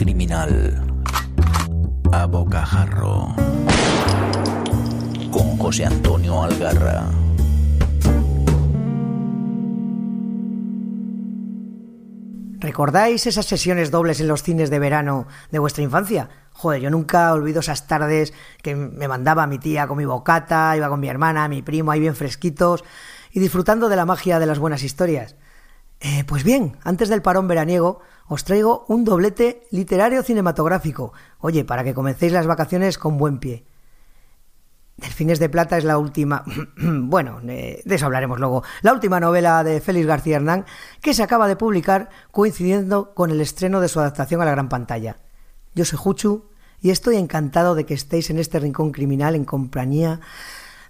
criminal a bocajarro con José Antonio Algarra. ¿Recordáis esas sesiones dobles en los cines de verano de vuestra infancia? Joder, yo nunca olvido esas tardes que me mandaba mi tía con mi bocata, iba con mi hermana, mi primo ahí bien fresquitos y disfrutando de la magia de las buenas historias. Eh, pues bien, antes del parón veraniego os traigo un doblete literario cinematográfico. Oye, para que comencéis las vacaciones con buen pie. Delfines de Plata es la última, bueno, de eso hablaremos luego, la última novela de Félix García Hernán que se acaba de publicar coincidiendo con el estreno de su adaptación a la gran pantalla. Yo soy Juchu y estoy encantado de que estéis en este rincón criminal en compañía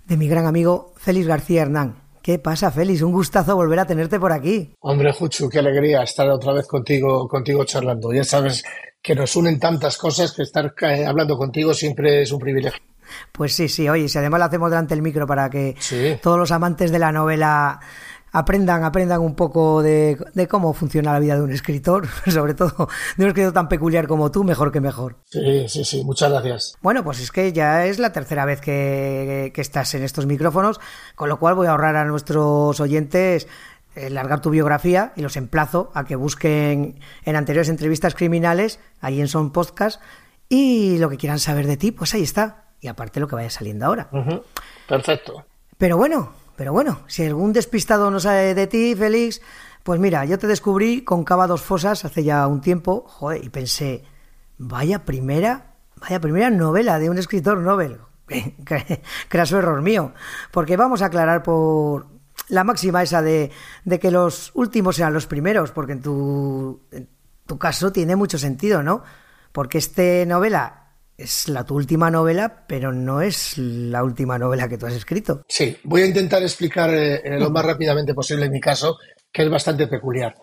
de mi gran amigo Félix García Hernán. ¿Qué pasa, Félix? Un gustazo volver a tenerte por aquí. Hombre, Juchu, qué alegría estar otra vez contigo, contigo charlando. Ya sabes que nos unen tantas cosas que estar eh, hablando contigo siempre es un privilegio. Pues sí, sí, oye, si además lo hacemos delante del micro para que todos los amantes de la novela aprendan, aprendan un poco de, cómo funciona la vida de un escritor, sobre todo de un escritor tan peculiar como tú, mejor que mejor. Sí, sí, sí, muchas gracias. Bueno, pues es que ya es la tercera vez que, que estás en estos micrófonos, con lo cual voy a ahorrar a nuestros oyentes eh, largar tu biografía y los emplazo a que busquen en anteriores entrevistas criminales, ahí en Son Podcast, y lo que quieran saber de ti, pues ahí está y aparte lo que vaya saliendo ahora. Perfecto. Pero bueno, pero bueno, si algún despistado no sabe de ti, Félix, pues mira, yo te descubrí con Cava dos Fosas hace ya un tiempo, joder, y pensé, vaya primera, vaya primera novela de un escritor Nobel. Craso error mío, porque vamos a aclarar por la máxima esa de, de que los últimos sean los primeros, porque en tu, en tu caso tiene mucho sentido, ¿no? Porque esta novela es la tu última novela, pero no es la última novela que tú has escrito. Sí, voy a intentar explicar eh, lo más rápidamente posible en mi caso, que es bastante peculiar.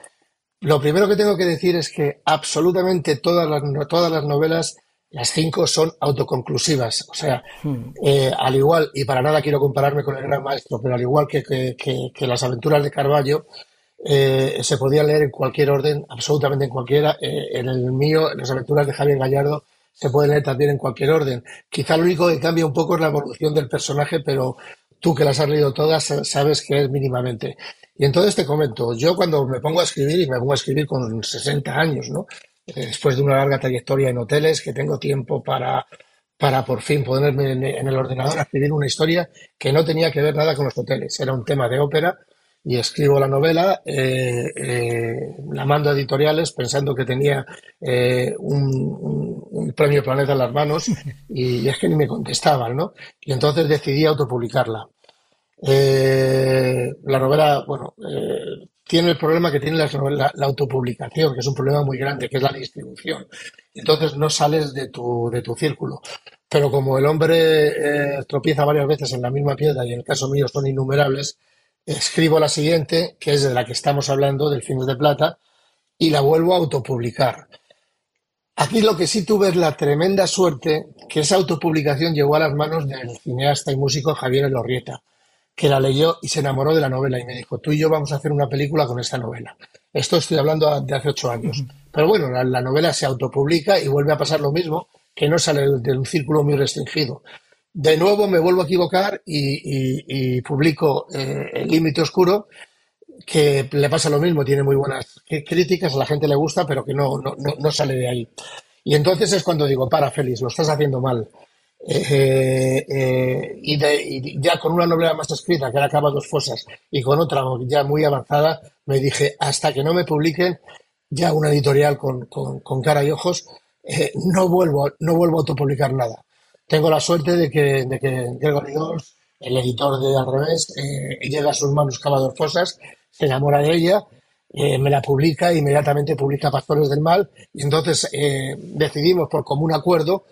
Lo primero que tengo que decir es que absolutamente todas las, todas las novelas, las cinco, son autoconclusivas. O sea, hmm. eh, al igual, y para nada quiero compararme con el gran maestro, pero al igual que, que, las aventuras de Carballo, eh, se podían leer en cualquier orden, absolutamente en cualquiera. en el mío, en las aventuras de Javier Gallardo, se puede leer también en cualquier orden. Quizá lo único que cambia un poco es la evolución del personaje, pero tú que las has leído todas sabes que es mínimamente. Y entonces te comento, yo cuando me pongo a escribir, y me pongo a escribir con 60 años, ¿no? Después de una larga trayectoria en hoteles, que tengo tiempo para, para por fin ponerme en, el ordenador a escribir una historia que no tenía que ver nada con los hoteles. Era un tema de ópera y escribo la novela, eh, eh, la mando a editoriales pensando que tenía eh, un, premio Planeta en las manos y, es que ni me contestaban, ¿no? Y entonces decidí autopublicarla. la novela, bueno, tiene el problema que tiene la, autopublicación, que es un problema muy grande, que es la distribución. Entonces no sales de tu, de tu círculo. Pero como el hombre tropieza varias veces en la misma piedra y en el caso mío son innumerables, escribo la siguiente, que es de la que estamos hablando, del Fines de Plata, y la vuelvo a autopublicar. Aquí lo que sí tuve es la tremenda suerte que esa autopublicación llegó a las manos del cineasta y músico Javier Elorrieta, que la leyó y se enamoró de la novela y me dijo, tú y yo vamos a hacer una película con esta novela. Esto estoy hablando de hace ocho años. Pero bueno, la, novela se autopublica y vuelve a pasar lo mismo, que no sale de un círculo muy restringido de nuevo me vuelvo a equivocar y, publico eh, El Límite Oscuro, que le pasa lo mismo, tiene muy buenas críticas, a la gente le gusta, pero que no, no, sale de ahí. Y entonces es cuando digo, para, Félix, lo estás haciendo mal. Eh, eh, y, ya con una novela más escrita, que era Acaba dos fosas, y con otra ya muy avanzada, me dije, hasta que no me publiquen ya una editorial con, con cara y ojos, no, vuelvo, no vuelvo a autopublicar nada tengo la suerte de que, de que Gregory el editor de Al revés, eh, llega a sus manos Cavador Fosas, se enamora de ella, eh, me la publica, inmediatamente publica Pastores del Mal, y entonces eh, decidimos por común acuerdo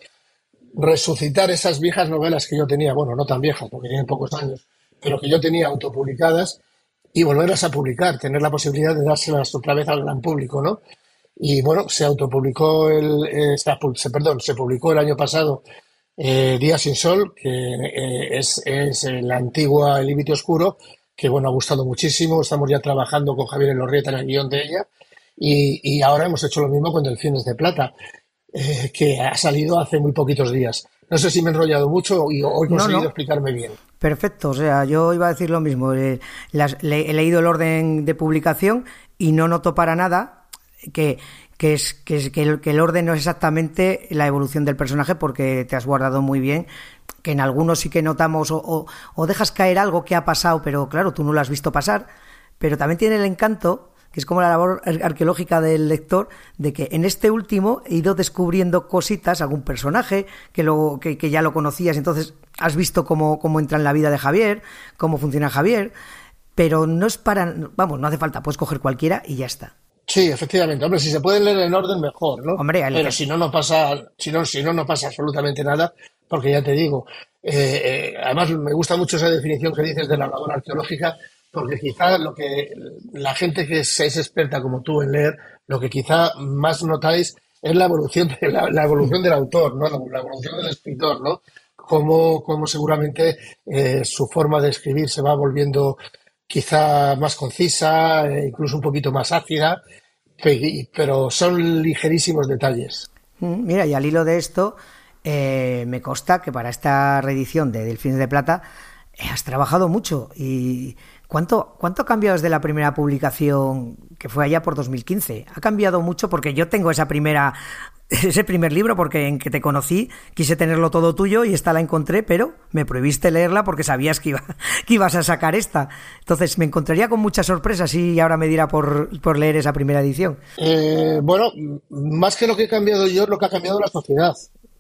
resucitar esas viejas novelas que yo tenía, bueno, no tan viejas, porque tienen pocos años, pero que yo tenía autopublicadas y volverlas a publicar, tener la posibilidad de dárselas otra vez al gran público, ¿no? Y bueno, se autopublicó el, se, perdón, se publicó el año pasado eh, Día sin Sol, que eh, es, es, la antigua El Límite Oscuro, que bueno, ha gustado muchísimo. Estamos ya trabajando con Javier Elorrieta en el guion de ella. Y, y, ahora hemos hecho lo mismo con Delfines de Plata. eh, que ha salido hace muy poquitos días. No sé si me he enrollado mucho y hoy he conseguido explicarme bien. Perfecto, o sea, yo iba a decir lo mismo. Eh, he leído el orden de publicación y no noto para nada que, que, es, que, el, que el orden no es exactamente la evolución del personaje porque te has guardado muy bien que en algunos sí que notamos o, o, dejas caer algo que ha pasado, pero claro, tú no lo has visto pasar, pero también tiene el encanto que es como la labor arqueológica del lector, de que en este último he ido descubriendo cositas, algún personaje que, lo, que, ya lo conocías, entonces has visto cómo, cómo entra en la vida de Javier, cómo funciona Javier, pero no es para, vamos, no hace falta, puedes coger cualquiera y ya está. Sí, efectivamente. Hombre, si se puede leer en orden, mejor, ¿no? Hombre, Pero si no, no pasa, si no, si no, no pasa absolutamente nada, porque ya te digo, eh, eh, además me gusta mucho esa definición que dices de la labor arqueológica, porque quizá lo que la gente que es, experta como tú en leer, lo que quizá más notáis es la evolución, de, la, evolución del autor, ¿no? La, evolución del escritor, ¿no? Cómo, cómo seguramente eh, su forma de escribir se va volviendo quizá más concisa, eh, incluso un poquito más ácida, pero son ligerísimos detalles. Mm, mira, y al hilo de esto, eh, me consta que para esta reedición de Delfines de Plata has trabajado mucho y ¿Cuánto, ¿Cuánto ha cambiado desde la primera publicación que fue allá por 2015? Ha cambiado mucho porque yo tengo esa primera, ese primer libro porque en que te conocí quise tenerlo todo tuyo y esta la encontré, pero me prohibiste leerla porque sabías que, iba, que ibas a sacar esta. Entonces me encontraría con muchas sorpresas y ahora me dirá por, por leer esa primera edición. Eh, bueno, más que lo que he cambiado yo, lo que ha cambiado la sociedad.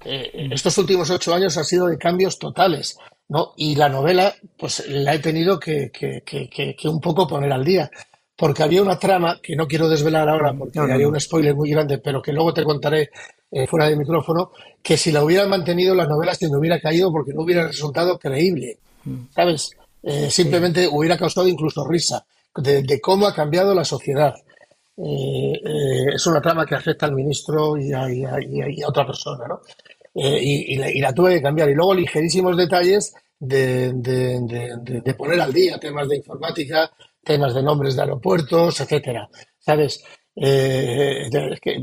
Eh, estos últimos ocho años han sido de cambios totales. ¿no? Y la novela, pues la he tenido que, que, que, que, un poco poner al día. Porque había una trama que no quiero desvelar ahora porque había un spoiler muy grande, pero que luego te contaré eh, fuera de micrófono, que si la hubieran mantenido, la novela se me hubiera caído porque no hubiera resultado creíble. Mm. ¿Sabes? Eh, simplemente hubiera causado incluso risa de, cómo ha cambiado la sociedad. Eh, es una trama que afecta al ministro y a, y a otra persona, ¿no? Y, la, tuve que cambiar. Y luego ligerísimos detalles de, de, poner al día temas de informática, temas de nombres de aeropuertos, etcétera. ¿Sabes? Eh, que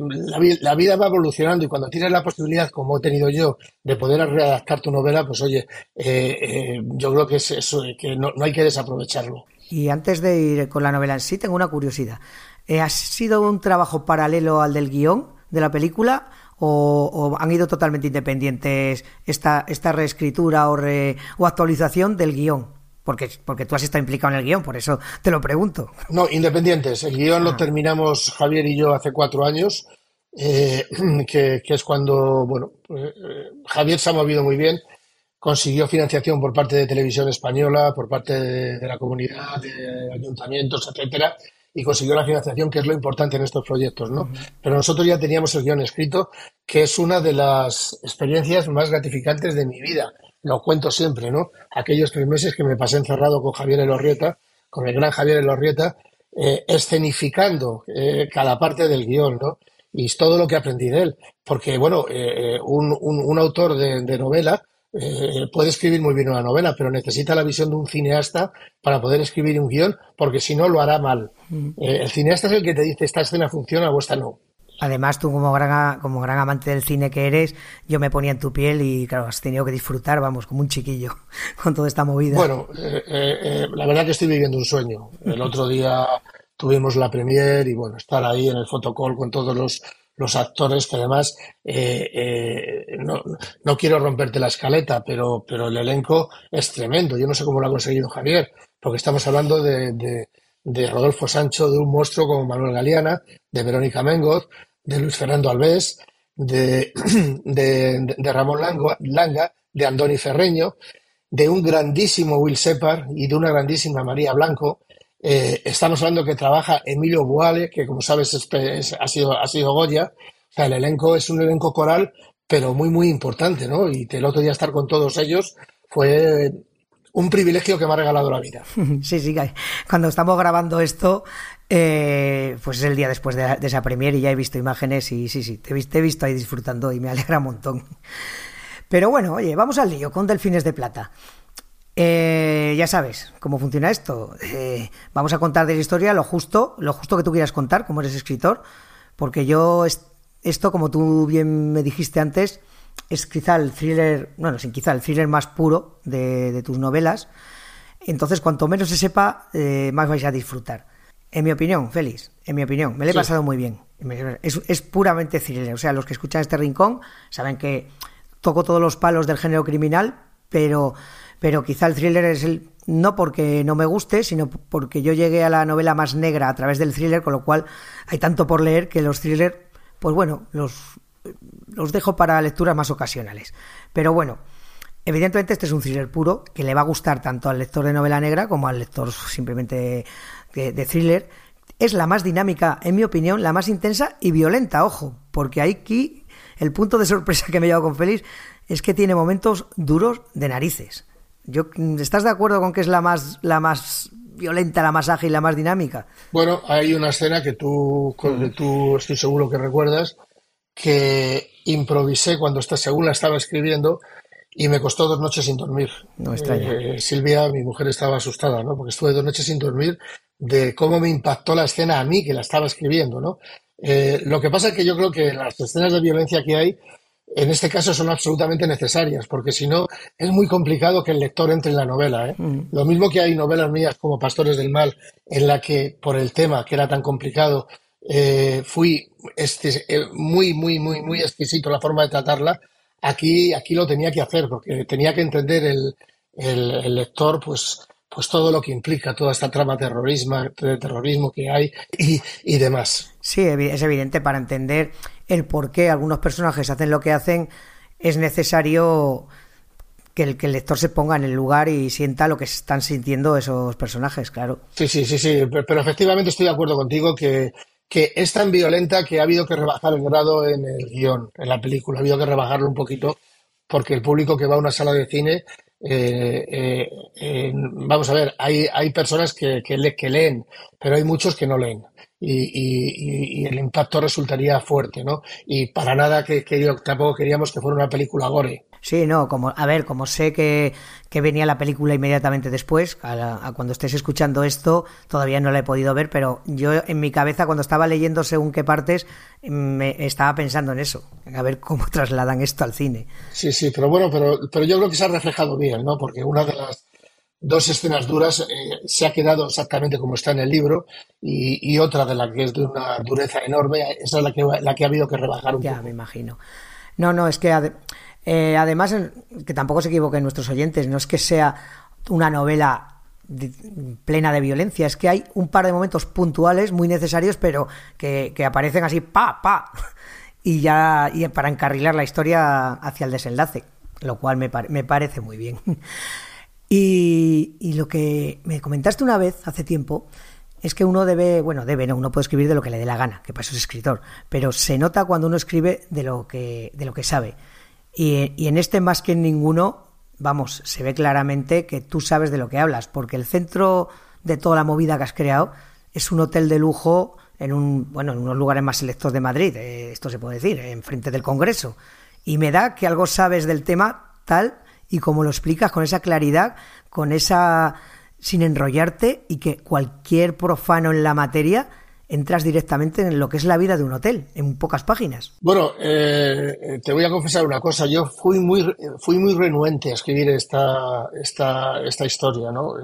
la, vida va evolucionando y cuando tienes la posibilidad, como he tenido yo, de poder redactar tu novela, pues oye, eh, yo creo que es eso, que no, hay que desaprovecharlo. Y antes de ir con la novela en sí, tengo una curiosidad. ¿Ha sido un trabajo paralelo al del guion de la película o, han ido totalmente independientes esta, reescritura o, o actualización del guion? Porque, porque tú has estado implicado en el guion, por eso te lo pregunto. No, independientes. El guion lo ah. terminamos Javier y yo hace cuatro años, eh, que, es cuando, bueno, eh, Javier se ha movido muy bien, consiguió financiación por parte de Televisión Española, por parte de, de la comunidad, de ayuntamientos, etcétera, y consiguió la financiación, que es lo importante en estos proyectos, ¿no? Pero nosotros ya teníamos el guion escrito, que es una de las experiencias más gratificantes de mi vida. Lo cuento siempre, ¿no? Aquellos tres meses que me pasé encerrado con Javier Elorrieta, con el gran Javier Elorrieta, eh, escenificando eh, cada parte del guion, ¿no? Y es todo lo que aprendí de él. Porque, bueno, eh, un, un, autor de, de novela puede escribir muy bien una novela, pero necesita la visión de un cineasta para poder escribir un guion, porque si no lo hará mal. Mm. El cineasta es el que te dice esta escena funciona o esta no. Además, tú como gran, como gran amante del cine que eres, yo me ponía en tu piel y claro, has tenido que disfrutar, vamos, como un chiquillo con toda esta movida. Bueno, eh, la verdad que estoy viviendo un sueño. El otro día tuvimos la premier y bueno, estar ahí en el fotocall con todos los los actores que además eh, eh, no, no, quiero romperte la escaleta, pero, pero el elenco es tremendo. Yo no sé cómo lo ha conseguido Javier, porque estamos hablando de, de, Rodolfo Sancho, de un monstruo como Manuel Galeana, de Verónica Mengoz, de Luis Fernando Alves, de, de, de Ramón Langa, de Andoni Ferreño, de un grandísimo Will Separ y de una grandísima María Blanco. Eh, estamos hablando que trabaja Emilio Buale, que como sabes ha, sido, ha sido Goya. O sea, el elenco es un elenco coral, pero muy, muy importante, ¿no? Y el otro día estar con todos ellos fue un privilegio que me ha regalado la vida. Sí, sí, cuando estamos grabando esto, eh, pues es el día después de, esa premiere y ya he visto imágenes y sí, sí, te, te, he visto ahí disfrutando y me alegra un montón. Pero bueno, oye, vamos al lío con Delfines de Plata. Eh, ya sabes cómo funciona esto. Eh, vamos a contar de la historia lo justo, lo justo que tú quieras contar, como eres escritor, porque yo esto, como tú bien me dijiste antes, es quizá el thriller, bueno, sin quizá el thriller más puro de, tus novelas. Entonces, cuanto menos se sepa, eh, más vais a disfrutar. En mi opinión, Félix, en mi opinión, me lo he pasado muy bien. Es, es, puramente thriller. O sea, los que escuchan este rincón saben que toco todos los palos del género criminal, pero, pero quizá el thriller es el. No porque no me guste, sino porque yo llegué a la novela más negra a través del thriller, con lo cual hay tanto por leer que los thrillers, pues bueno, los, los dejo para lecturas más ocasionales. Pero bueno, evidentemente este es un thriller puro que le va a gustar tanto al lector de novela negra como al lector simplemente de, thriller. Es la más dinámica, en mi opinión, la más intensa y violenta, ojo, porque aquí el punto de sorpresa que me he llevado con Félix es que tiene momentos duros de narices. Yo, ¿Estás de acuerdo con que es la más, la más violenta, la más ágil, la más dinámica? Bueno, hay una escena que tú, que tú estoy seguro que recuerdas, que improvisé cuando está, según la estaba escribiendo y me costó dos noches sin dormir. No. Eh, Silvia, mi mujer, estaba asustada, ¿no? Porque estuve dos noches sin dormir de cómo me impactó la escena a mí que la estaba escribiendo, ¿no? Eh, lo que pasa es que yo creo que las escenas de violencia que hay en este caso son absolutamente necesarias, porque si no es muy complicado que el lector entre en la novela. ¿eh? Mm. Lo mismo que hay novelas mías como Pastores del Mal, en la que por el tema que era tan complicado eh, fui este, eh, muy, muy, muy, muy exquisito la forma de tratarla. Aquí, aquí lo tenía que hacer porque tenía que entender el, el, lector, pues, pues todo lo que implica toda esta trama terrorismo, de terrorismo que hay y, y demás. Sí, es evidente para entender el por qué algunos personajes hacen lo que hacen, es necesario que el, que el lector se ponga en el lugar y sienta lo que están sintiendo esos personajes, claro. Sí, sí, sí, sí, pero efectivamente estoy de acuerdo contigo que que es tan violenta que ha habido que rebajar el grado en el guion, en la película. Ha habido que rebajarlo un poquito porque el público que va a una sala de cine, eh, eh, vamos a ver, hay, hay personas que, que, leen, pero hay muchos que no leen. Y, el impacto resultaría fuerte, ¿no? Y para nada que, que yo tampoco queríamos que fuera una película gore. Sí, no, como, a ver, como sé que, venía la película inmediatamente después, a, cuando estés escuchando esto, todavía no la he podido ver, pero yo en mi cabeza, cuando estaba leyendo según qué partes, me estaba pensando en eso, a ver cómo trasladan esto al cine. Sí, sí, pero bueno, pero, pero yo creo que se ha reflejado bien, ¿no? Porque una de las dos escenas duras eh, se ha quedado exactamente como está en el libro y, otra de la que es de una dureza enorme, esa es la que, la que ha habido que rebajar un ya, poco. Ya, me imagino. No, no, es que eh, además, que tampoco se equivoquen nuestros oyentes, no es que sea una novela plena de violencia, es que hay un par de momentos puntuales muy necesarios, pero que, aparecen así, pa, pa, y ya y para encarrilar la historia hacia el desenlace, lo cual me, me parece muy bien. Y, y, lo que me comentaste una vez, hace tiempo, es que uno debe, bueno, debe, no, uno puede escribir de lo que le dé la gana, que para eso es escritor, pero se nota cuando uno escribe de lo que, de lo que sabe. Y, en este más que en ninguno, vamos, se ve claramente que tú sabes de lo que hablas, porque el centro de toda la movida que has creado es un hotel de lujo en un, bueno, en unos lugares más selectos de Madrid, eh, esto se puede decir, enfrente del Congreso. Y me da que algo sabes del tema tal y como lo explicas con esa claridad, con esa sin enrollarte y que cualquier profano en la materia entras directamente en lo que es la vida de un hotel, en pocas páginas. Bueno, eh, te voy a confesar una cosa. Yo fui muy, fui muy renuente a escribir esta, esta, esta historia, ¿no?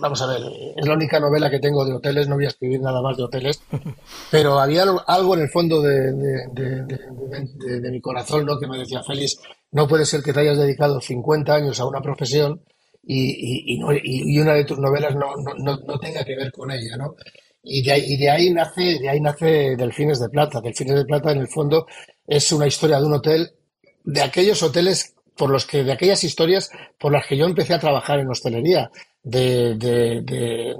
Vamos a ver, es la única novela que tengo de hoteles, no voy a escribir nada más de hoteles, pero había algo en el fondo de, de, mi corazón, ¿no? Que me decía, Félix, no puede ser que te hayas dedicado 50 años a una profesión y, y, y, una de tus novelas no, no, no, tenga que ver con ella, ¿no? Y de, ahí, y de ahí nace, de ahí nace Delfines de Plata. Delfines de Plata, en el fondo, es una historia de un hotel, de aquellos hoteles por los que, de aquellas historias por las que yo empecé a trabajar en hostelería, de, de,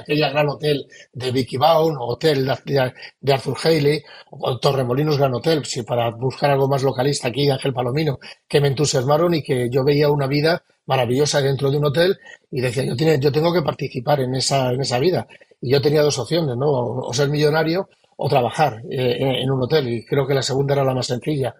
aquella, gran hotel de Vicky Baum, hotel de, Arthur Haley, o Torremolinos Gran Hotel, si para buscar algo más localista aquí, Ángel Palomino, que me entusiasmaron y que yo veía una vida maravillosa dentro de un hotel y decía, yo, tiene, yo tengo que participar en esa, en esa vida. Y yo tenía dos opciones, ¿no? O, ser millonario o trabajar eh, en un hotel. Y creo que la segunda era la más sencilla.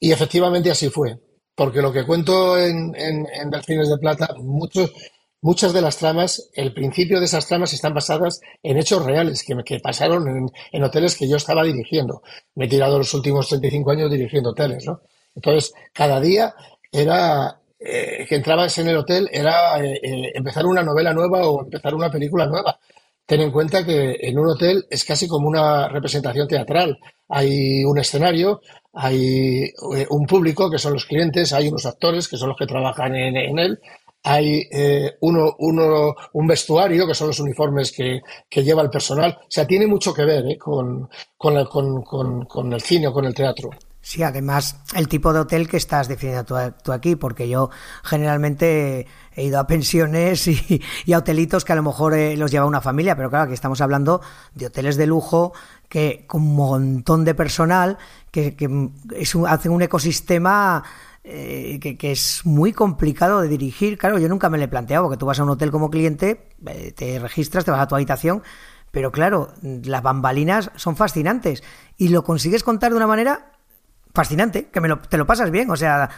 Y efectivamente así fue. Porque lo que cuento en, en, Delfines de Plata, muchos, muchas de las tramas, el principio de esas tramas están basadas en hechos reales que, que pasaron en, en, hoteles que yo estaba dirigiendo. Me he tirado los últimos 35 años dirigiendo hoteles, ¿no? Entonces, cada día era eh, que entrabas en el hotel era eh, empezar una novela nueva o empezar una película nueva. Ten en cuenta que en un hotel es casi como una representación teatral. Hay un escenario, hay eh, un público que son los clientes, hay unos actores que son los que trabajan en, él, hay eh, uno, uno, un vestuario, que son los uniformes que, que, lleva el personal. O sea, tiene mucho que ver ¿eh? con, con, con, con, el cine o con el teatro. Sí, además el tipo de hotel que estás definiendo tú, aquí, porque yo generalmente he ido a pensiones y, a hotelitos que a lo mejor eh, los lleva una familia, pero claro, aquí estamos hablando de hoteles de lujo que con un montón de personal que, que es un, hacen un ecosistema eh, que, que, es muy complicado de dirigir. Claro, yo nunca me lo he planteado, porque tú vas a un hotel como cliente, eh, te registras, te vas a tu habitación, pero claro, las bambalinas son fascinantes y lo consigues contar de una manera fascinante, que me lo, te lo pasas bien. O sea,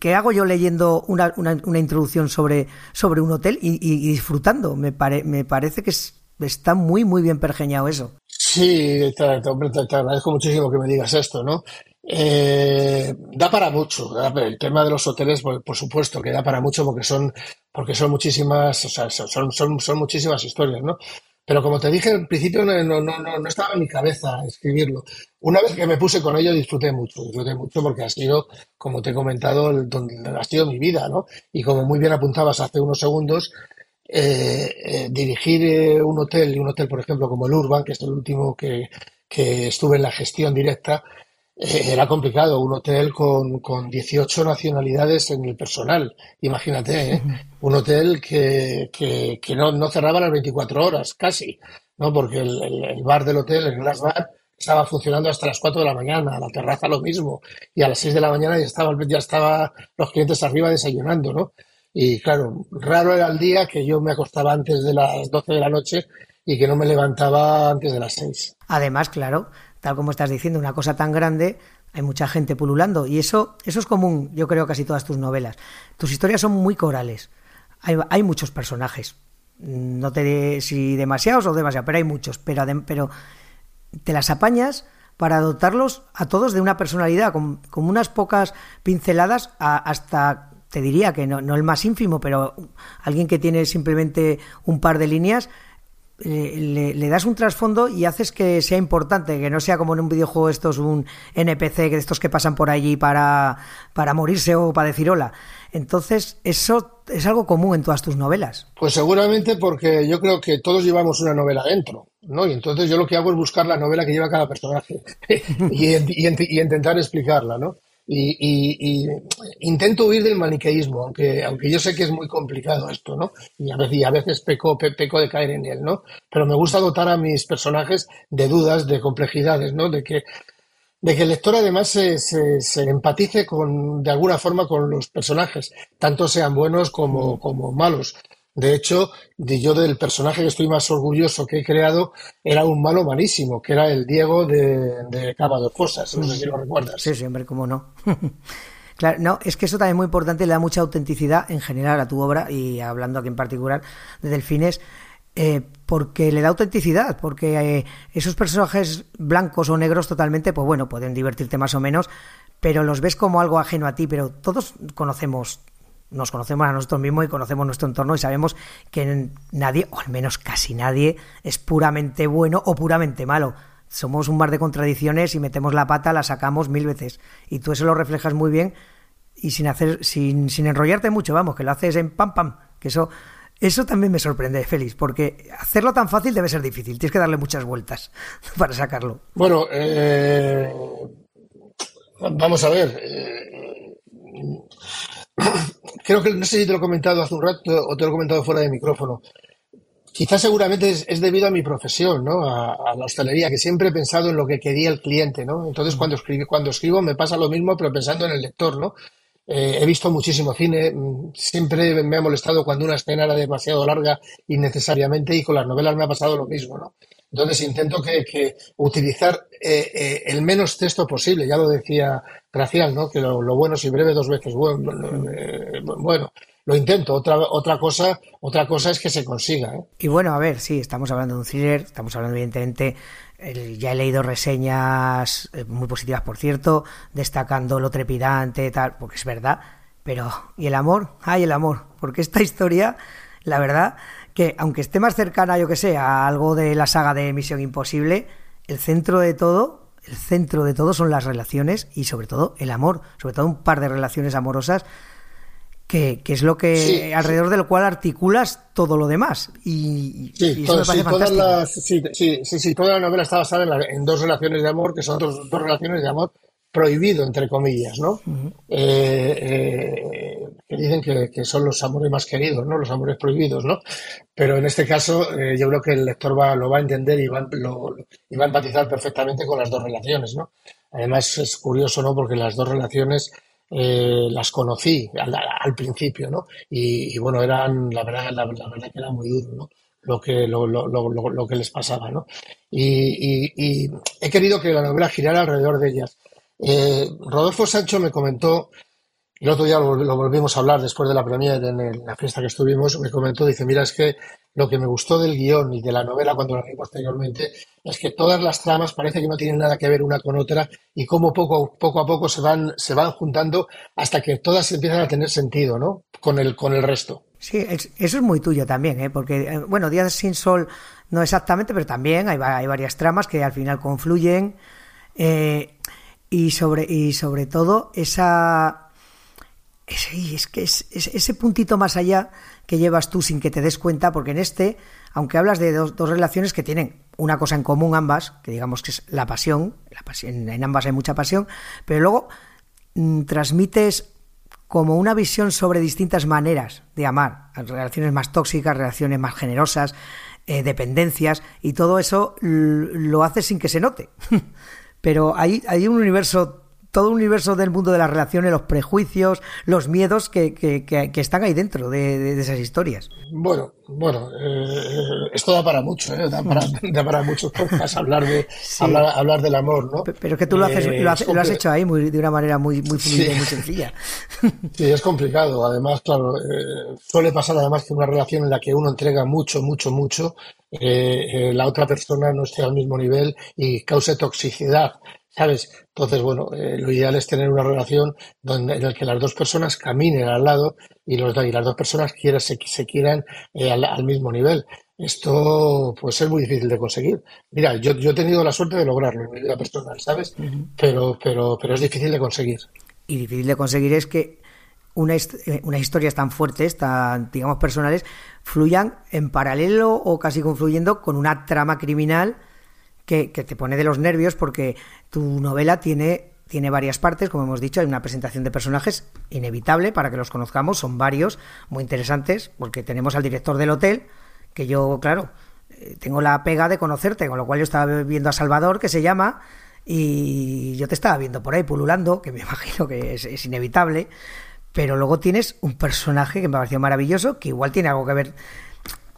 ¿qué hago yo leyendo una, una, una introducción sobre, sobre un hotel y, disfrutando? Me, pare, me parece que es, está muy, muy bien pergeñado eso. Sí, te, te, te, agradezco muchísimo que me digas esto, ¿no? Eh, da para mucho. El tema de los hoteles, por, por, supuesto, que da para mucho porque son, porque son muchísimas, o sea, son, son, son muchísimas historias, ¿no? Pero como te dije al principio, no, no, no, no, estaba en mi cabeza escribirlo. Una vez que me puse con ello, disfruté mucho, disfruté mucho porque ha sido, como te he comentado, el, donde ha sido mi vida, ¿no? Y como muy bien apuntabas hace unos segundos, eh, eh, dirigir eh, un hotel, y un hotel, por ejemplo, como el Urban, que es el último que, que estuve en la gestión directa, era complicado. Un hotel con, con 18 nacionalidades en el personal, imagínate, ¿eh? un hotel que, que, que no, no, cerraba las 24 horas, casi, ¿no? porque el, el, el, bar del hotel, el Glass Bar, estaba funcionando hasta las 4 de la mañana, la terraza lo mismo, y a las 6 de la mañana ya estaba, ya estaba los clientes arriba desayunando, ¿no? Y claro, raro era el día que yo me acostaba antes de las 12 de la noche y que no me levantaba antes de las 6. Además, claro, tal como estás diciendo, una cosa tan grande, hay mucha gente pululando. Y eso, eso es común, yo creo, casi todas tus novelas. Tus historias son muy corales, hay, hay muchos personajes, no te de, si demasiados o demasiados, pero hay muchos, pero, pero te las apañas para dotarlos a todos de una personalidad, con, unas pocas pinceladas a, hasta te diría que no, no, el más ínfimo, pero alguien que tiene simplemente un par de líneas, le, le, das un trasfondo y haces que sea importante, que no sea como en un videojuego estos un NPC, de estos que pasan por allí para, para morirse o para decir hola. Entonces, eso es algo común en todas tus novelas. Pues seguramente porque yo creo que todos llevamos una novela dentro, ¿no? Y entonces yo lo que hago es buscar la novela que lleva cada personaje y, y intentar explicarla, ¿no? Y, y, y, intento huir del maniqueísmo, aunque, aunque yo sé que es muy complicado esto, ¿no? Y a veces, a veces peco, pe, peco de caer en él, ¿no? Pero me gusta dotar a mis personajes de dudas, de complejidades, ¿no? De que, de que el lector además se, se, se empatice con, de alguna forma con los personajes, tanto sean buenos como, como malos. De hecho, yo del personaje que estoy más orgulloso que he creado era un malo malísimo, que era el Diego de, de de Fosas, no sé si lo recuerdas. Sí, hombre, cómo no. claro, no, es que eso también es muy importante, le da mucha autenticidad en general a tu obra y hablando aquí en particular de Delfines, eh, porque le da autenticidad, porque eh, esos personajes blancos o negros totalmente, pues bueno, pueden divertirte más o menos, pero los ves como algo ajeno a ti, pero todos conocemos nos conocemos a nosotros mismos y conocemos nuestro entorno y sabemos que nadie, o al menos casi nadie, es puramente bueno o puramente malo. Somos un mar de contradicciones y metemos la pata, la sacamos mil veces. Y tú eso lo reflejas muy bien y sin hacer, sin, sin enrollarte mucho, vamos, que lo haces en pam pam, que eso, eso también me sorprende, Félix, porque hacerlo tan fácil debe ser difícil, tienes que darle muchas vueltas para sacarlo. Bueno, eh, vamos a ver. Eh, creo que no sé si te lo he comentado hace un rato o te lo he comentado fuera de micrófono. Quizás seguramente es, debido a mi profesión, ¿no? A, la hostelería, que siempre he pensado en lo que quería el cliente, ¿no? Entonces cuando escribo, cuando escribo me pasa lo mismo, pero pensando en el lector, ¿no? Eh, he visto muchísimo cine, siempre me ha molestado cuando una escena era demasiado larga innecesariamente y con las novelas me ha pasado lo mismo, ¿no? Entonces intento que, que utilizar eh, eh, el menos texto posible, ya lo decía Gracial, ¿no? Que lo, lo bueno si breve dos veces bueno. Eh, bueno. lo intento. Otra, otra cosa, otra cosa es que se consiga. ¿eh? Y bueno, a ver, sí, estamos hablando de un thriller, estamos hablando evidentemente, ya he leído reseñas eh, muy positivas, por cierto, destacando lo trepidante, tal, porque es verdad. Pero, ¿y el amor? Ay, el amor. Porque esta historia, la verdad, que aunque esté más cercana, yo que sé, a algo de la saga de Misión Imposible, el centro de todo, el centro de todo son las relaciones y sobre todo el amor, sobre todo un par de relaciones amorosas que, es lo que alrededor del cual articulas todo lo demás y, sí, eso me parece fantástico. sí, sí, sí, toda la novela está basada en, dos relaciones de amor que son dos, dos relaciones de amor prohibido, entre comillas, ¿no? Eh, eh, que dicen que, son los amores más queridos, ¿no? Los amores prohibidos, ¿no? Pero en este caso eh, yo creo que el lector va, lo va a entender y va, lo, y va a empatizar perfectamente con las dos relaciones, ¿no? Además es curioso, ¿no? Porque las dos relaciones las conocí al, principio, ¿no? Y, bueno, eran, la verdad, la, verdad que era muy duro, ¿no? Lo que, lo, lo, lo, lo que les pasaba, ¿no? Y, y, y he querido que la novela girara alrededor de ellas. Eh, Rodolfo Sancho me comentó, el otro día lo, volvimos a hablar después de la premier en, la fiesta que estuvimos, me comentó, dice, mira, es que lo que me gustó del guion y de la novela cuando la vi posteriormente es que todas las tramas parece que no tienen nada que ver una con otra y cómo poco, poco a poco se van, se van juntando hasta que todas empiezan a tener sentido, ¿no? Con el, con el resto. Sí, eso es muy tuyo también, ¿eh? porque, eh, bueno, Días sin Sol no exactamente, pero también hay, hay varias tramas que al final confluyen. Eh, y sobre, y sobre todo esa... Ese, es que es, ese puntito más allá que llevas tú sin que te des cuenta, porque en este, aunque hablas de dos, dos relaciones que tienen una cosa en común ambas, que digamos que es la pasión, la pasión en ambas hay mucha pasión, pero luego mm, transmites como una visión sobre distintas maneras de amar, relaciones más tóxicas, relaciones más generosas, eh, dependencias, y todo eso lo haces sin que se note. pero hay, hay un universo todo un universo del mundo de las relaciones, los prejuicios, los miedos que, que, que, están ahí dentro de, esas historias. Bueno, bueno, eh, esto da para mucho, ¿eh? da, para, da para muchos podcasts hablar, de, hablar, hablar, del amor, ¿no? Pero es que tú lo, haces, lo, has, lo has hecho ahí muy, de una manera muy, muy fluida y muy sencilla. Sí, es complicado. Además, claro, eh, suele pasar además que una relación en la que uno entrega mucho, mucho, mucho, eh, la otra persona no esté al mismo nivel y cause toxicidad ¿sabes? Entonces, bueno, eh, lo ideal es tener una relación donde, en la que las dos personas caminen al lado y, los, y las dos personas quieran, se, se quieran eh, al, mismo nivel. Esto puede ser muy difícil de conseguir. Mira, yo, yo he tenido la suerte de lograrlo en mi vida personal, ¿sabes? pero, pero, pero es difícil de conseguir. Y difícil de conseguir es que una, eh, unas historias tan fuertes, tan, digamos, personales, fluyan en paralelo o casi confluyendo con una trama criminal que, te pone de los nervios porque tu novela tiene, tiene varias partes, como hemos dicho, hay una presentación de personajes inevitable para que los conozcamos, son varios, muy interesantes, porque tenemos al director del hotel, que yo, claro, eh, tengo la pega de conocerte, con lo cual yo estaba viendo a Salvador, que se llama, y yo te estaba viendo por ahí pululando, que me imagino que es, es inevitable, pero luego tienes un personaje que me pareció maravilloso, que igual tiene algo que ver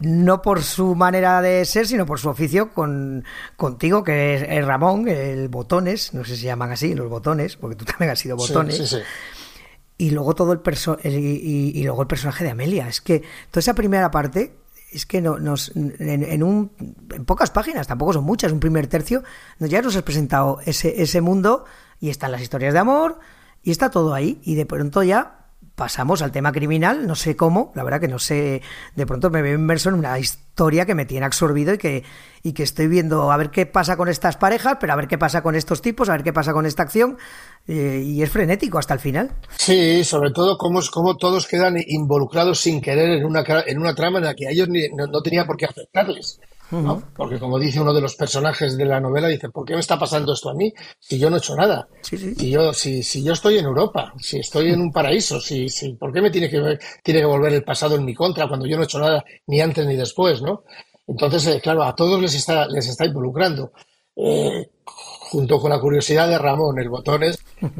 no por su manera de ser, sino por su oficio con contigo, que es, Ramón, el Botones, no sé si se llaman así, los Botones, porque tú también has sido Botones. Y luego todo el, perso y, luego el personaje de Amelia. Es que toda esa primera parte es que no, nos, en, un, en pocas páginas, tampoco son muchas, un primer tercio, ya nos has presentado ese, ese mundo y están las historias de amor y está todo ahí. Y de pronto ya pasamos al tema criminal, no sé cómo, la verdad que no sé, de pronto me veo inmerso en una historia que me tiene absorbido y que, y que estoy viendo a ver qué pasa con estas parejas, pero a ver qué pasa con estos tipos, a ver qué pasa con esta acción, eh, y es frenético hasta el final. Sí, sobre todo cómo, cómo todos quedan involucrados sin querer en una, en una trama en la que a ellos no, no tenía por qué afectarles. Porque como dice uno de los personajes de la novela, dice, ¿por qué me está pasando esto a mí si yo no he hecho nada? Si, yo, si, si yo estoy en Europa, si estoy en un paraíso, si, si, ¿por qué me tiene que, tiene que volver el pasado en mi contra cuando yo no he hecho nada ni antes ni después? ¿no? Entonces, eh, claro, a todos les está, les está involucrando. Eh, junto con la curiosidad de Ramón, el Botones,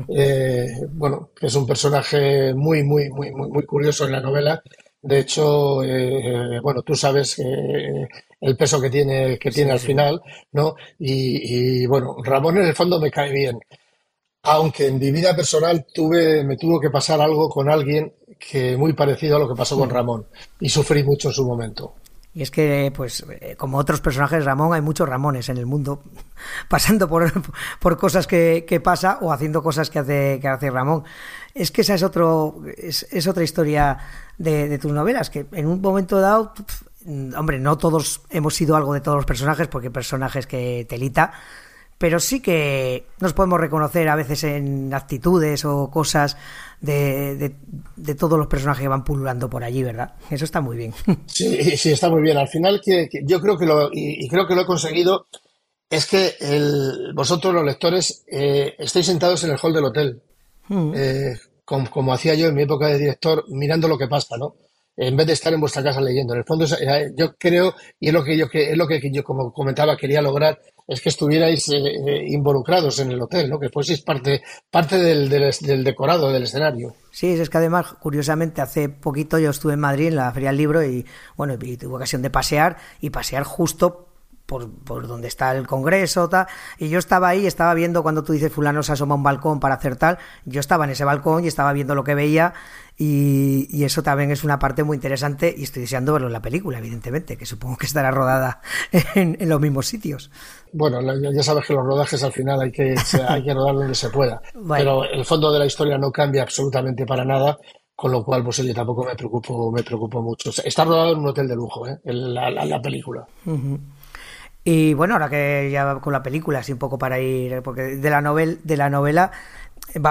eh, bueno, que es un personaje muy, muy, muy, muy, muy curioso en la novela. De hecho, bueno, tú sabes que el peso que tiene, que tiene al final, ¿no? Y, bueno, Ramón en el fondo me cae bien. Aunque en mi vida personal tuve, me tuvo que pasar algo con alguien que muy parecido a lo que pasó con Ramón y sufrí mucho en su momento. Y es que, pues, eh, como otros personajes, Ramón, hay muchos Ramones en el mundo, pasando por, por cosas que, que, pasa o haciendo cosas que hace, que hace Ramón. Es que esa es, otro, es, es otra historia de, de, tus novelas, que en un momento dado, hombre, no todos hemos sido algo de todos los personajes, porque personajes que telita, pero sí que nos podemos reconocer a veces en actitudes o cosas de, de, todos los personajes que van pululando por allí, ¿verdad? Eso está muy bien. Sí, sí, está muy bien. Al final, que, yo creo que lo, y, creo que lo he conseguido, es que el, vosotros los lectores eh, estéis sentados en el hall del hotel, mm. eh, como, como, hacía yo en mi época de director, mirando lo que pasa, ¿no? En vez de estar en vuestra casa leyendo. En el fondo, yo creo, y es lo que yo, es lo que yo, como comentaba, quería lograr, es que estuvierais eh, eh, involucrados en el hotel, ¿no? Que fueseis parte, parte del, del, decorado, del escenario. Sí, es que además, curiosamente, hace poquito yo estuve en Madrid en la Feria del Libro y, bueno, y tuve ocasión de pasear y pasear justo por, por, donde está el Congreso, tal, y yo estaba ahí, estaba viendo cuando tú dices fulano se asoma a un balcón para hacer tal, yo estaba en ese balcón y estaba viendo lo que veía y, y, eso también es una parte muy interesante y estoy deseando verlo en la película, evidentemente, que supongo que estará rodada en, en los mismos sitios. Bueno, ya sabes que los rodajes al final hay que, hay que rodar donde se pueda, pero el fondo de la historia no cambia absolutamente para nada con lo cual pues yo tampoco me preocupo me preocupo mucho está rodado en un hotel de lujo ¿eh? la, la, la película uh y bueno, ahora que ya con la película, así un poco para ir, porque de la, novel, de la novela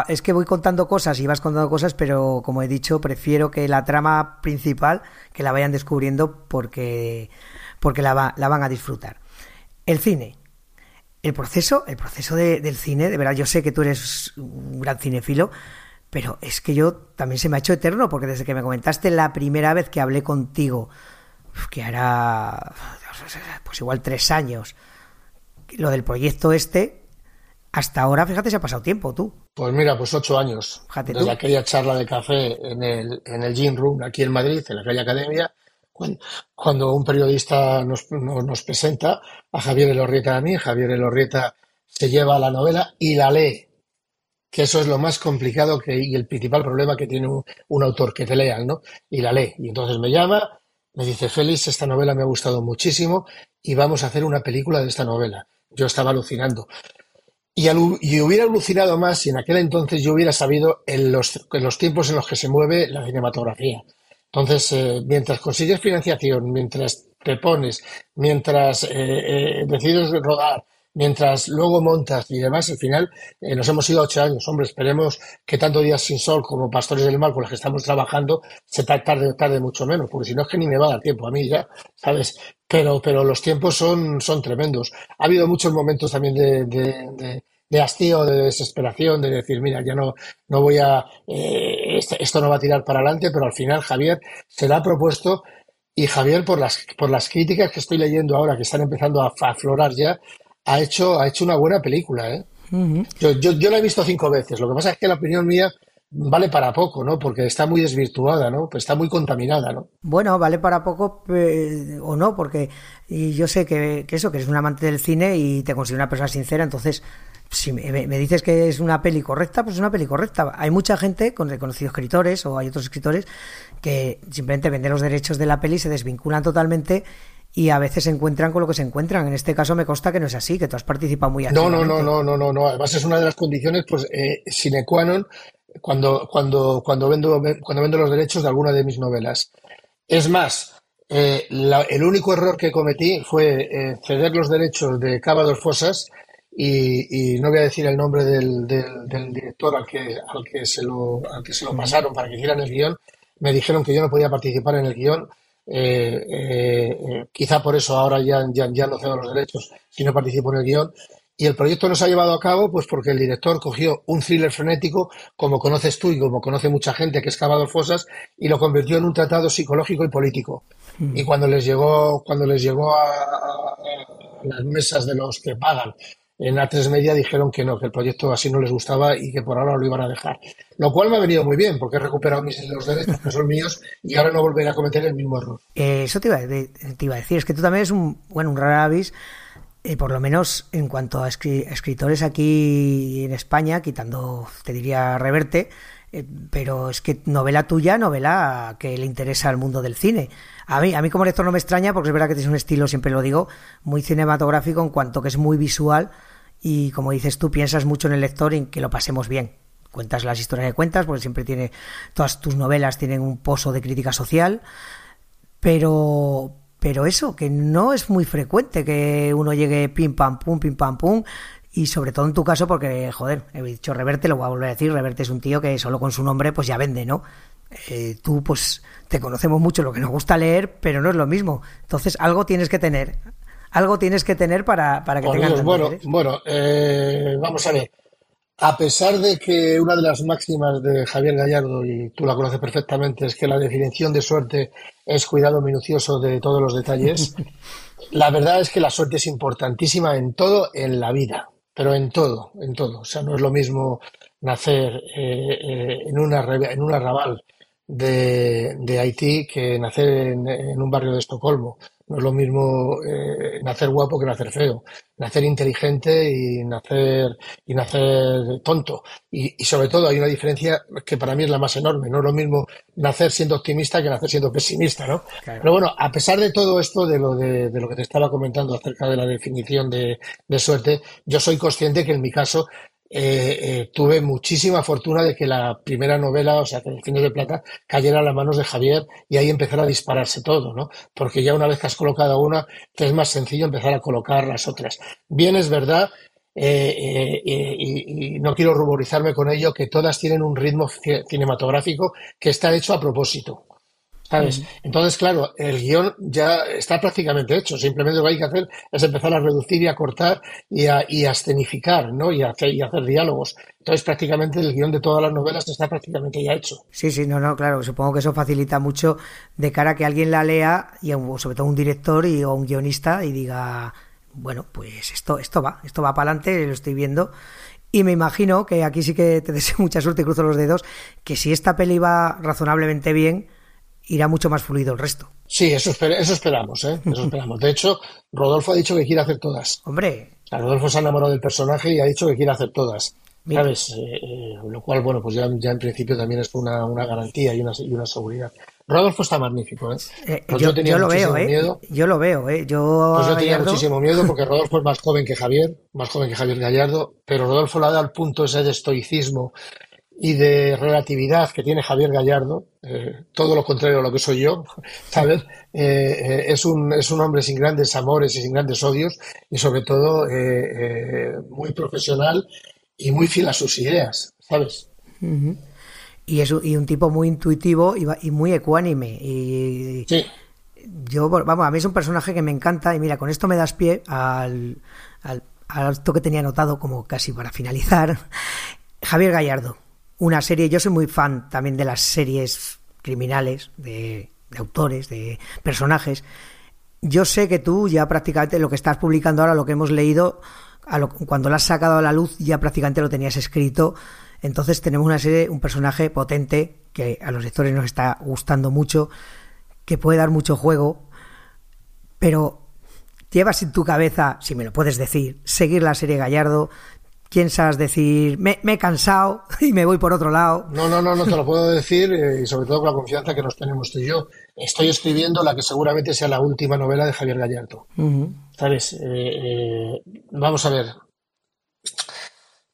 es que voy contando cosas y vas contando cosas, pero como he dicho, prefiero que la trama principal que la vayan descubriendo porque, porque la, va, la van a disfrutar. El cine. El proceso, el proceso de, del cine, de verdad, yo sé que tú eres un gran cinefilo, pero es que yo también se me ha hecho eterno, porque desde que me comentaste la primera vez que hablé contigo, que hará pues igual tres años, lo del proyecto este, hasta ahora, fíjate, se ha pasado tiempo, tú. Pues mira, pues ocho años. desde aquella charla de café en el, en el Gym Room aquí en Madrid, en aquella academia, cuando, un periodista nos, nos, presenta a Javier Elorrieta a mí, Javier Elorrieta se lleva la novela y la lee, que eso es lo más complicado que, y el principal problema que tiene un, un autor, que te lean, ¿no? Y la lee. Y entonces me llama, me dice, Félix, esta novela me ha gustado muchísimo y vamos a hacer una película de esta novela. Yo estaba alucinando. Y, hubiera alucinado más si en aquel entonces yo hubiera sabido en los, en los tiempos en los que se mueve la cinematografía. Entonces, eh, mientras consigues financiación, mientras te pones, mientras eh, eh, decides rodar, mientras luego montas y demás, al final eh, nos hemos ido ocho años. Hombre, esperemos que tanto Días sin Sol como Pastores del Mal con los que estamos trabajando se tarde, tarde mucho menos, porque si no es que ni me va a dar tiempo a mí ya, ¿sabes? Pero, pero los tiempos son, son tremendos. Ha habido muchos momentos también de, de, hastío, de desesperación, de decir, mira, ya no, no voy a, eh, esto no va a tirar para adelante, pero al final Javier se le ha propuesto y Javier, por las, por las críticas que estoy leyendo ahora, que están empezando a aflorar ya, ha hecho, ha hecho una buena película, ¿eh? yo, yo, yo, la he visto cinco veces. Lo que pasa es que la opinión mía vale para poco, ¿no? Porque está muy desvirtuada, ¿no? Pues está muy contaminada, ¿no? Bueno, vale para poco o no, porque y yo sé que, que, eso, que eres un amante del cine y te considero una persona sincera, entonces si me, me, dices que es una peli correcta, pues es una peli correcta. Hay mucha gente con reconocidos escritores o hay otros escritores que simplemente venden los derechos de la peli, se desvinculan totalmente y a veces se encuentran con lo que se encuentran. En este caso me consta que no es así, que tú has participado muy No, no, no, no, no, no, no. Además es una de las condiciones, pues, eh, sine qua non cuando, cuando, cuando, vendo, cuando vendo los derechos de alguna de mis novelas. Es más, eh, el único error que cometí fue eh, ceder los derechos de Cava dos Fosas y, y, no voy a decir el nombre del, del, del director al que, al, que se lo, al que se lo pasaron para que hicieran el guion. Me dijeron que yo no podía participar en el guion eh, eh, quizá por eso ahora ya, ya, no cedo los derechos si no participo en el guion. Y el proyecto no se ha llevado a cabo pues porque el director cogió un thriller frenético, como conoces tú y como conoce mucha gente que es Cavador Fosas, y lo convirtió en un tratado psicológico y político. Mm. Y cuando les llegó, cuando les llegó a, a las mesas de los que pagan en A3 Media dijeron que no, que el proyecto así no les gustaba y que por ahora lo iban a dejar. Lo cual me ha venido muy bien, porque he recuperado mis los derechos que son míos y ahora no volveré a cometer el mismo error. Eh, eso te iba, a decir, es que tú también eres un, bueno, un rara avis eh, por lo menos en cuanto a escritores aquí en España, quitando, te diría, Reverte, eh, pero es que novela tuya, novela que le interesa al mundo del cine. A mí, a mí como lector no me extraña, porque es verdad que tienes un estilo, siempre lo digo, muy cinematográfico en cuanto que es muy visual y como dices tú, piensas mucho en el lector y en que lo pasemos bien. Cuentas las historias que cuentas, porque siempre tiene, todas tus novelas tienen un pozo de crítica social, pero, pero eso, que no es muy frecuente que uno llegue pim pam pum, pim pam pum, y sobre todo en tu caso porque, joder, he dicho Reverte, lo voy a volver a decir, Reverte es un tío que solo con su nombre pues ya vende, ¿no? Eh, tú pues te conocemos mucho lo que nos gusta leer, pero no es lo mismo. Entonces algo tienes que tener, algo tienes que tener para, para que tengas Bueno, bueno eh, vamos a ver. A pesar de que una de las máximas de Javier Gallardo, y tú la conoces perfectamente, es que la definición de suerte es cuidado minucioso de todos los detalles, la verdad es que la suerte es importantísima en todo en la vida, pero en todo, en todo. O sea, no es lo mismo nacer eh, eh, en, una, en un arrabal de, de Haití que nacer en, un barrio de Estocolmo. No es lo mismo eh, nacer guapo que nacer feo, nacer inteligente y nacer y nacer tonto. Y, y, sobre todo hay una diferencia que para mí es la más enorme. No es lo mismo nacer siendo optimista que nacer siendo pesimista, ¿no? Pero bueno, a pesar de todo esto, de lo de, de, lo que te estaba comentando acerca de la definición de, de suerte, yo soy consciente que en mi caso eh, eh, tuve muchísima fortuna de que la primera novela, o sea, que El Cine de Plata, cayera a las manos de Javier y ahí empezara a dispararse todo, ¿no? Porque ya una vez que has colocado una, es más sencillo empezar a colocar las otras. Bien, es verdad, eh, y, y, no quiero ruborizarme con ello, que todas tienen un ritmo cinematográfico que está hecho a propósito. Entonces, claro, el guion ya está prácticamente hecho. Simplemente lo que hay que hacer es empezar a reducir y a cortar y a, y a escenificar, ¿no? Y a, hacer, y hacer diálogos. Entonces, prácticamente el guion de todas las novelas está prácticamente ya hecho. Sí, sí, no, no, claro. Supongo que eso facilita mucho de cara a que alguien la lea y sobre todo un director y, o un guionista y diga, bueno, pues esto, esto va, esto va para adelante, lo estoy viendo. Y me imagino que aquí sí que te deseo mucha suerte y cruzo los dedos, que si esta peli va razonablemente bien, irá mucho más fluido el resto. Sí, eso, eso esperamos, ¿eh? Eso esperamos. De hecho, Rodolfo ha dicho que quiere hacer todas. Hombre. Rodolfo se ha enamorado del personaje y ha dicho que quiere hacer todas. ¿Sabes? Eh, eh, lo cual, bueno, pues ya, ya en principio también es una, una garantía y una, y una seguridad. Rodolfo está magnífico, ¿eh? eh pues yo, tenía lo veo, ¿eh? Miedo. Yo lo veo, ¿eh? Yo, pues yo tenía muchísimo miedo porque Rodolfo es más joven que Javier, más joven que Javier Gallardo, pero Rodolfo le ha dado al punto ese de estoicismo y de relatividad que tiene Javier Gallardo, eh, todo lo contrario a lo que soy yo, ¿sabes? Eh, eh, es, un, es un hombre sin grandes amores y sin grandes odios y sobre todo muy profesional y muy fiel a sus ideas, ¿sabes? Y es un, y un tipo muy intuitivo y, y muy ecuánime. Y, sí. Yo, vamos, a mí es un personaje que me encanta y mira, con esto me das pie al, al, al que tenía anotado como casi para finalizar. Javier Gallardo una serie, yo soy muy fan también de las series criminales, de, autores, de personajes. Yo sé que tú ya prácticamente lo que estás publicando ahora, lo que hemos leído, cuando lo has sacado a la luz ya prácticamente lo tenías escrito. Entonces tenemos una serie, un personaje potente que a los lectores nos está gustando mucho, que puede dar mucho juego, pero llevas en tu cabeza, si me lo puedes decir, seguir la serie Gallardo, piensas decir, me, he cansado y me voy por otro lado? No, no, no, no te lo puedo decir eh, y sobre todo con la confianza que nos tenemos tú y yo. Estoy escribiendo la que seguramente sea la última novela de Javier Gallardo. ¿Sabes? Eh, eh, vamos a ver.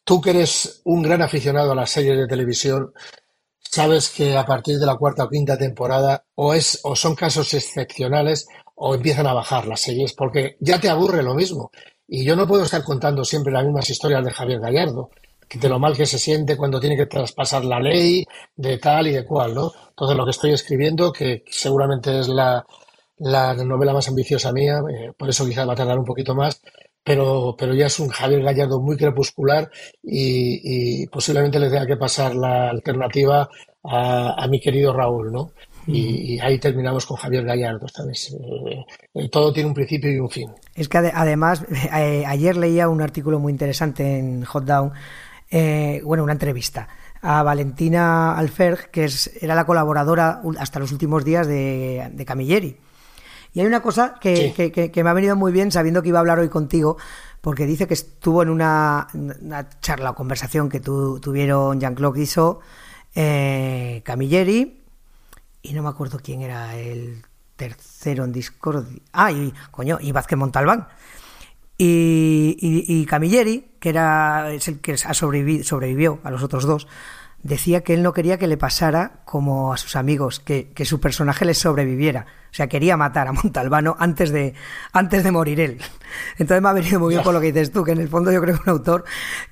Tú que eres un gran aficionado a las series de televisión, sabes que a partir de la cuarta o quinta temporada o, es, o son casos excepcionales o empiezan a bajar las series porque ya te aburre lo mismo. Y yo no puedo estar contando siempre las mismas historias de Javier Gallardo, de lo mal que se siente cuando tiene que traspasar la ley, de tal y de cual, ¿no? Entonces lo que estoy escribiendo, que seguramente es la, la novela más ambiciosa mía, eh, por eso quizá va a tardar un poquito más, pero, pero ya es un Javier Gallardo muy crepuscular y, posiblemente le tenga que pasar la alternativa a, a mi querido Raúl, ¿no? Y, ahí terminamos con Javier Gallardo, ¿sabes? Eh, eh, todo tiene un principio y un fin. Es que además, eh, ayer leía un artículo muy interesante en Hot Down, bueno, una entrevista a Valentina Alferg, que es, era la colaboradora hasta los últimos días de, de Camilleri. Y hay una cosa que, Sí. que- que- que me ha venido muy bien sabiendo que iba a hablar hoy contigo, porque dice que estuvo en una, una charla o conversación que tu- tuvieron Jean-Claude Guissot, eh, Camilleri, y no me acuerdo quién era el tercero en Discord. Ah, y, coño, y Vázquez Montalbán. Y, y- Camilleri, que era es el que ha sobrevivi- sobrevivió a los otros dos, decía que él no quería que le pasara como a sus amigos, que, que su personaje les sobreviviera. O sea, quería matar a Montalbano antes de, antes de morir él. Entonces me ha venido muy bien por lo que dices tú, que en el fondo yo creo que un autor,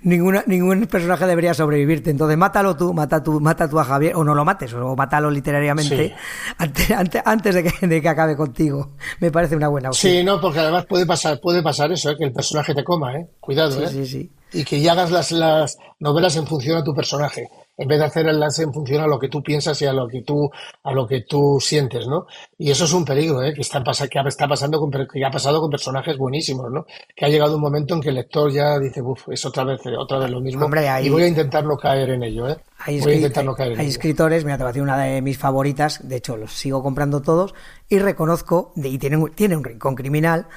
ninguna, ningún personaje debería sobrevivirte. Entonces mátalo tú, mata tú, mata tú a Javier, o no lo mates, o mátalo literariamente Sí. antes, antes, antes de, que, de que acabe contigo. Me parece una buena opción. Sí, no, porque además puede pasar, puede pasar eso, ¿eh? que el personaje te coma, ¿eh? Cuidado, Sí, ¿eh? sí, sí. Y que ya hagas las, las novelas en función a tu personaje, en vez de hacerlas en función a lo que tú piensas y a lo que tú, a lo que tú sientes, ¿no? Y eso es un peligro, ¿eh? Que está, que está pasando con, que ha pasado con personajes buenísimos, ¿no? Que ha llegado un momento en que el lector ya dice, uff, es otra vez, otra vez lo mismo. Hombre, ahí- Y voy a intentar no caer en ello, ¿eh? Hay, voy a intentar no hay- caer en hay ello. escritores, mira, te voy a decir una de mis favoritas, de hecho los sigo comprando todos, y reconozco, y tienen, tiene un rincón criminal,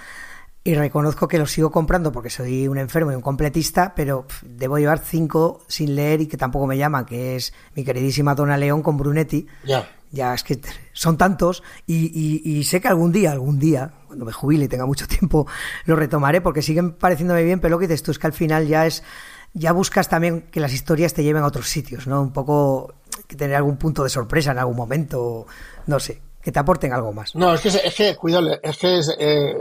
y reconozco que los sigo comprando porque soy un enfermo y un completista, pero debo llevar cinco sin leer y que tampoco me llaman, que es mi queridísima Dona León con Brunetti. Ya. Ya es que son tantos y, y- y sé que algún día, algún día, cuando me jubile y tenga mucho tiempo, lo retomaré porque siguen pareciéndome bien, pero lo que dices tú es que al final ya es, ya buscas también que las historias te lleven a otros sitios, ¿no? Un poco que tener algún punto de sorpresa en algún momento, no sé, que te aporten algo más. No, es que, es que cuidado, es que es, eh,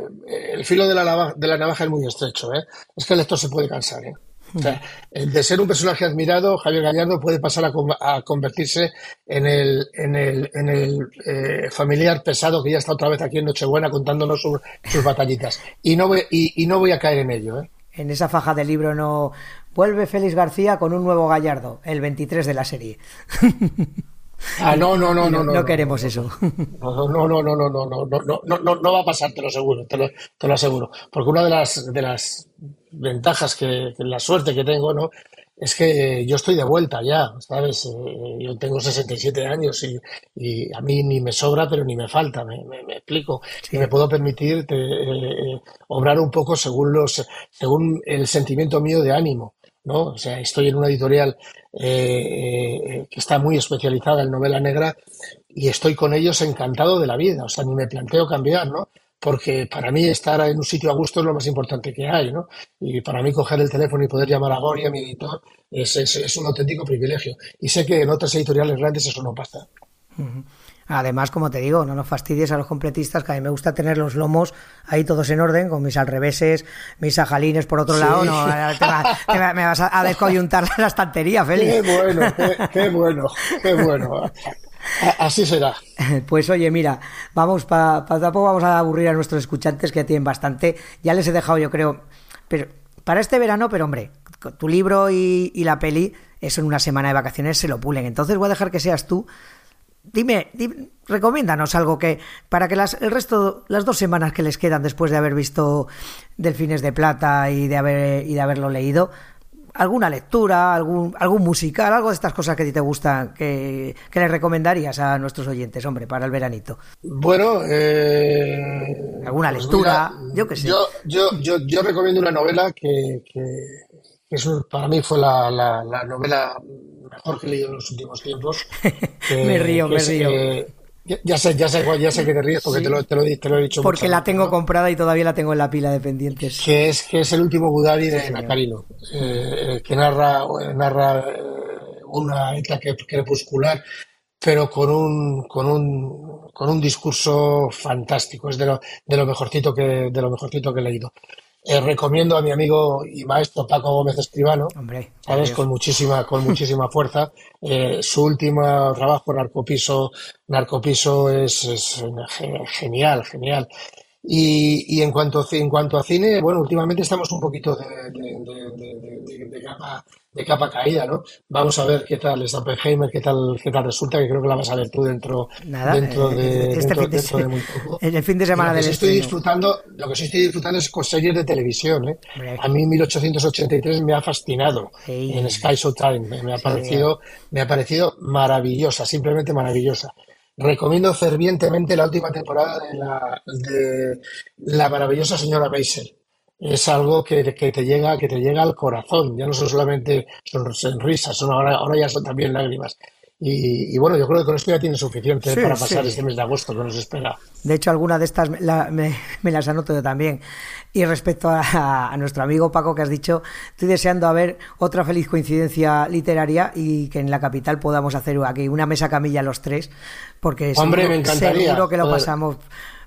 el filo de la, navaja, de la navaja es muy estrecho, ¿eh? Es que el lector se puede cansar, ¿eh? O sea, el de ser un personaje admirado, Javier Gallardo puede pasar a, a convertirse en el, en el, en el eh, familiar pesado que ya está otra vez aquí en Nochebuena contándonos sus, sus batallitas. Y no, voy, y, y no voy a caer en ello, ¿eh? En esa faja de libro no vuelve Félix García con un nuevo Gallardo, el 23 de la serie. Ah, no, no, no, no, no. no queremos eso. No, no, no, no, no, no, no, no, no, no, va a pasar, te lo aseguro, te lo, te lo aseguro. Porque una de las, de las ventajas que, que la suerte que tengo, ¿no? Es que yo estoy de vuelta ya, ¿sabes? Eh, yo tengo 67 años y, y a mí ni me sobra, pero ni me falta, me, me, me explico. Y me puedo permitir te- eh, eh, obrar un poco según los, según el sentimiento mío de ánimo. ¿No? O sea, estoy en una editorial eh, eh, que está muy especializada en novela negra y estoy con ellos encantado de la vida. O sea, ni me planteo cambiar, ¿no? Porque para mí estar en un sitio a gusto es lo más importante que hay, ¿no? Y para mí coger el teléfono y poder llamar a Goria, mi editor, es, es, es un auténtico privilegio. Y sé que en otras editoriales grandes eso no pasa. Además, como te digo, no nos fastidies a los completistas, que a mí me gusta tener los lomos ahí todos en orden, con mis alreveses, mis sajalines por otro Sí. lado. No, te va- te va- me vas a, a descoyuntar la estantería, Qué Félix. bueno, qué, qué bueno, qué bueno. Así será. Pues oye, mira, vamos, para tampoco vamos a aburrir a nuestros escuchantes que ya tienen bastante. Ya les he dejado, yo creo, pero para este verano, pero hombre, tu libro y, y la peli, eso en una semana de vacaciones se lo pulen. Entonces voy a dejar que seas tú. Dime, dime, recomiéndanos algo que para que las, el resto, las dos semanas que les quedan después de haber visto Delfines de Plata y de haber y de haberlo leído, alguna lectura, algún algún musical, algo de estas cosas que a ti te gustan, que, que les recomendarías a nuestros oyentes, hombre, para el veranito. Bueno, eh, Alguna pues lectura, mira, yo qué sé. Yo, yo, yo, yo recomiendo una novela que, que, que para mí fue la, la, la novela mejor que he leído en los últimos tiempos. Me río, que me es, río. eh, ya, sé, ya sé, cuál- ya sé que te ríes porque te, lo, te, lo, he- te lo he dicho Porque la tengo ¿no? comprada y todavía la tengo en la pila de pendientes. que es que es el último Budari de. Nacarino, eh, que narra narra eh, una etapa crepuscular, pero con un con un con un discurso fantástico, es de lo de lo mejorcito que de lo mejorcito que he leído. Eh, recomiendo a mi amigo y maestro Paco Gómez Escribano, Hombre, ¿sabes? Con muchísima, con muchísima fuerza. Eh, su último trabajo, Narcopiso, Narcopiso es, es ge- genial, genial. Y, y en cuanto, en cuanto a cine, bueno, últimamente estamos un poquito de- de- de capa, de capa caída, ¿no? Vamos a ver qué tal es Oppenheimer, qué tal, qué tal resulta, que creo que la vas a ver tú dentro, Nada, dentro eh, de, este dentro, fin de dentro de muy poco. en el fin de semana del sí estoy disfrutando, lo que sí estoy disfrutando es con series de televisión, ¿eh? A mí 1883 me ha fascinado Sí. en Sky Showtime, me, me ha parecido, me ha parecido maravillosa, simplemente maravillosa. recomiendo fervientemente la última temporada de la, de la maravillosa señora Maisel. Es algo que, que, te llega, que te llega al corazón. Ya no son solamente sonrisas, son ahora, ahora ya son también lágrimas. Y, bueno, yo creo que con esto ya tiene suficiente para pasar este mes de agosto que nos espera. De hecho, alguna de estas me, las anoto yo también. Y respecto a, nuestro amigo Paco que has dicho, estoy deseando a ver otra feliz coincidencia literaria y que en la capital podamos hacer aquí una mesa camilla los tres, porque Hombre, me encantaría. seguro que lo pasamos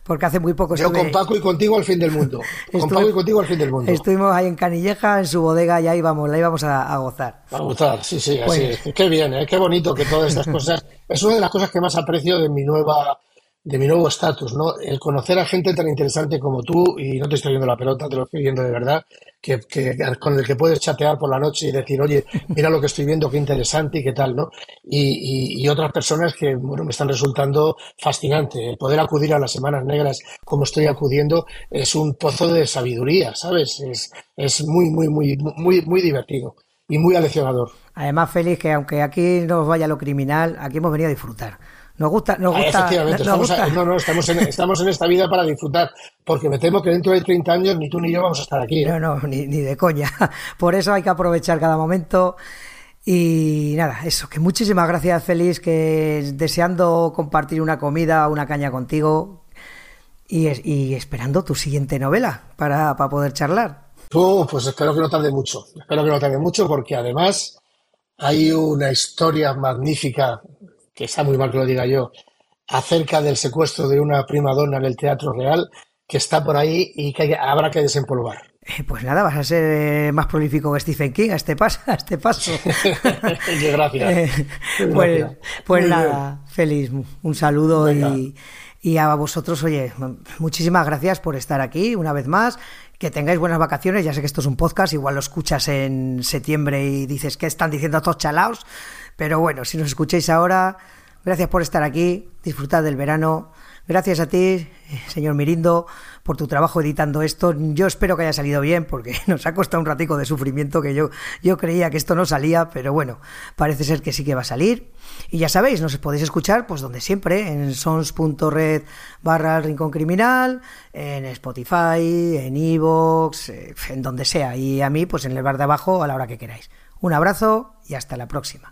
porque hace muy poco Yo con Paco y contigo al fin del mundo. con Paco y contigo al fin del mundo. Estuvimos ahí en Canilleja, en su bodega, y ahí vamos, la íbamos a, gozar. A gozar, sí, sí, así es. Qué bien, ¿eh? qué bonito que todas estas cosas. Es una de las cosas que más aprecio de mi nueva de mi nuevo estatus, ¿no? El conocer a gente tan interesante como tú, y no te estoy viendo la pelota, te lo estoy viendo de verdad, que, con el que puedes chatear por la noche y decir, oye, mira lo que estoy viendo, qué interesante y qué tal, ¿no? Y, otras personas que, bueno, me están resultando fascinante. El poder acudir a las Semanas Negras como estoy acudiendo es un pozo de sabiduría, ¿sabes? Es, es muy, muy, muy, muy, muy divertido y muy aleccionador. Además, Félix, que aunque aquí nos vaya lo criminal, aquí hemos venido a disfrutar. Nos gusta, nos gusta. Efectivamente, estamos, no, no, estamos en, estamos en esta vida para disfrutar, porque me temo que dentro de 30 años ni tú ni yo vamos a estar aquí. ¿eh? No, no, ni, ni de coña. Por eso hay que aprovechar cada momento. Y nada, eso, que muchísimas gracias, Félix, que deseando compartir una comida, una caña contigo y, y esperando tu siguiente novela para, para poder charlar. pues espero que no tarde mucho, espero que no tarde mucho porque además hay una historia magnífica que está muy mal que lo diga yo, acerca del secuestro de una prima donna en el Teatro Real, que está por ahí y que habrá que desempolvar. Eh, pues nada, vas a ser eh, más prolífico que Stephen King a este paso. A este paso. Gracias. Eh, pues, pues nada, feliz. Un saludo y, y, a vosotros, oye, muchísimas gracias por estar aquí una vez más. Que tengáis buenas vacaciones. Ya sé que esto es un podcast, igual lo escuchas en septiembre y dices, ¿qué están diciendo todos chalaos? Pero bueno, si nos escucháis ahora, gracias por estar aquí, disfrutad del verano. Gracias a ti, señor Mirindo, por tu trabajo editando esto. Yo espero que haya salido bien, porque nos ha costado un ratico de sufrimiento que yo, yo creía que esto no salía, pero bueno, parece ser que sí que va a salir. Y ya sabéis, nos podéis escuchar, pues donde siempre, en sons.red barra el rincón criminal, en Spotify, en Evox, en donde sea. Y a mí, pues en el bar de abajo, a la hora que queráis. Un abrazo y hasta la próxima.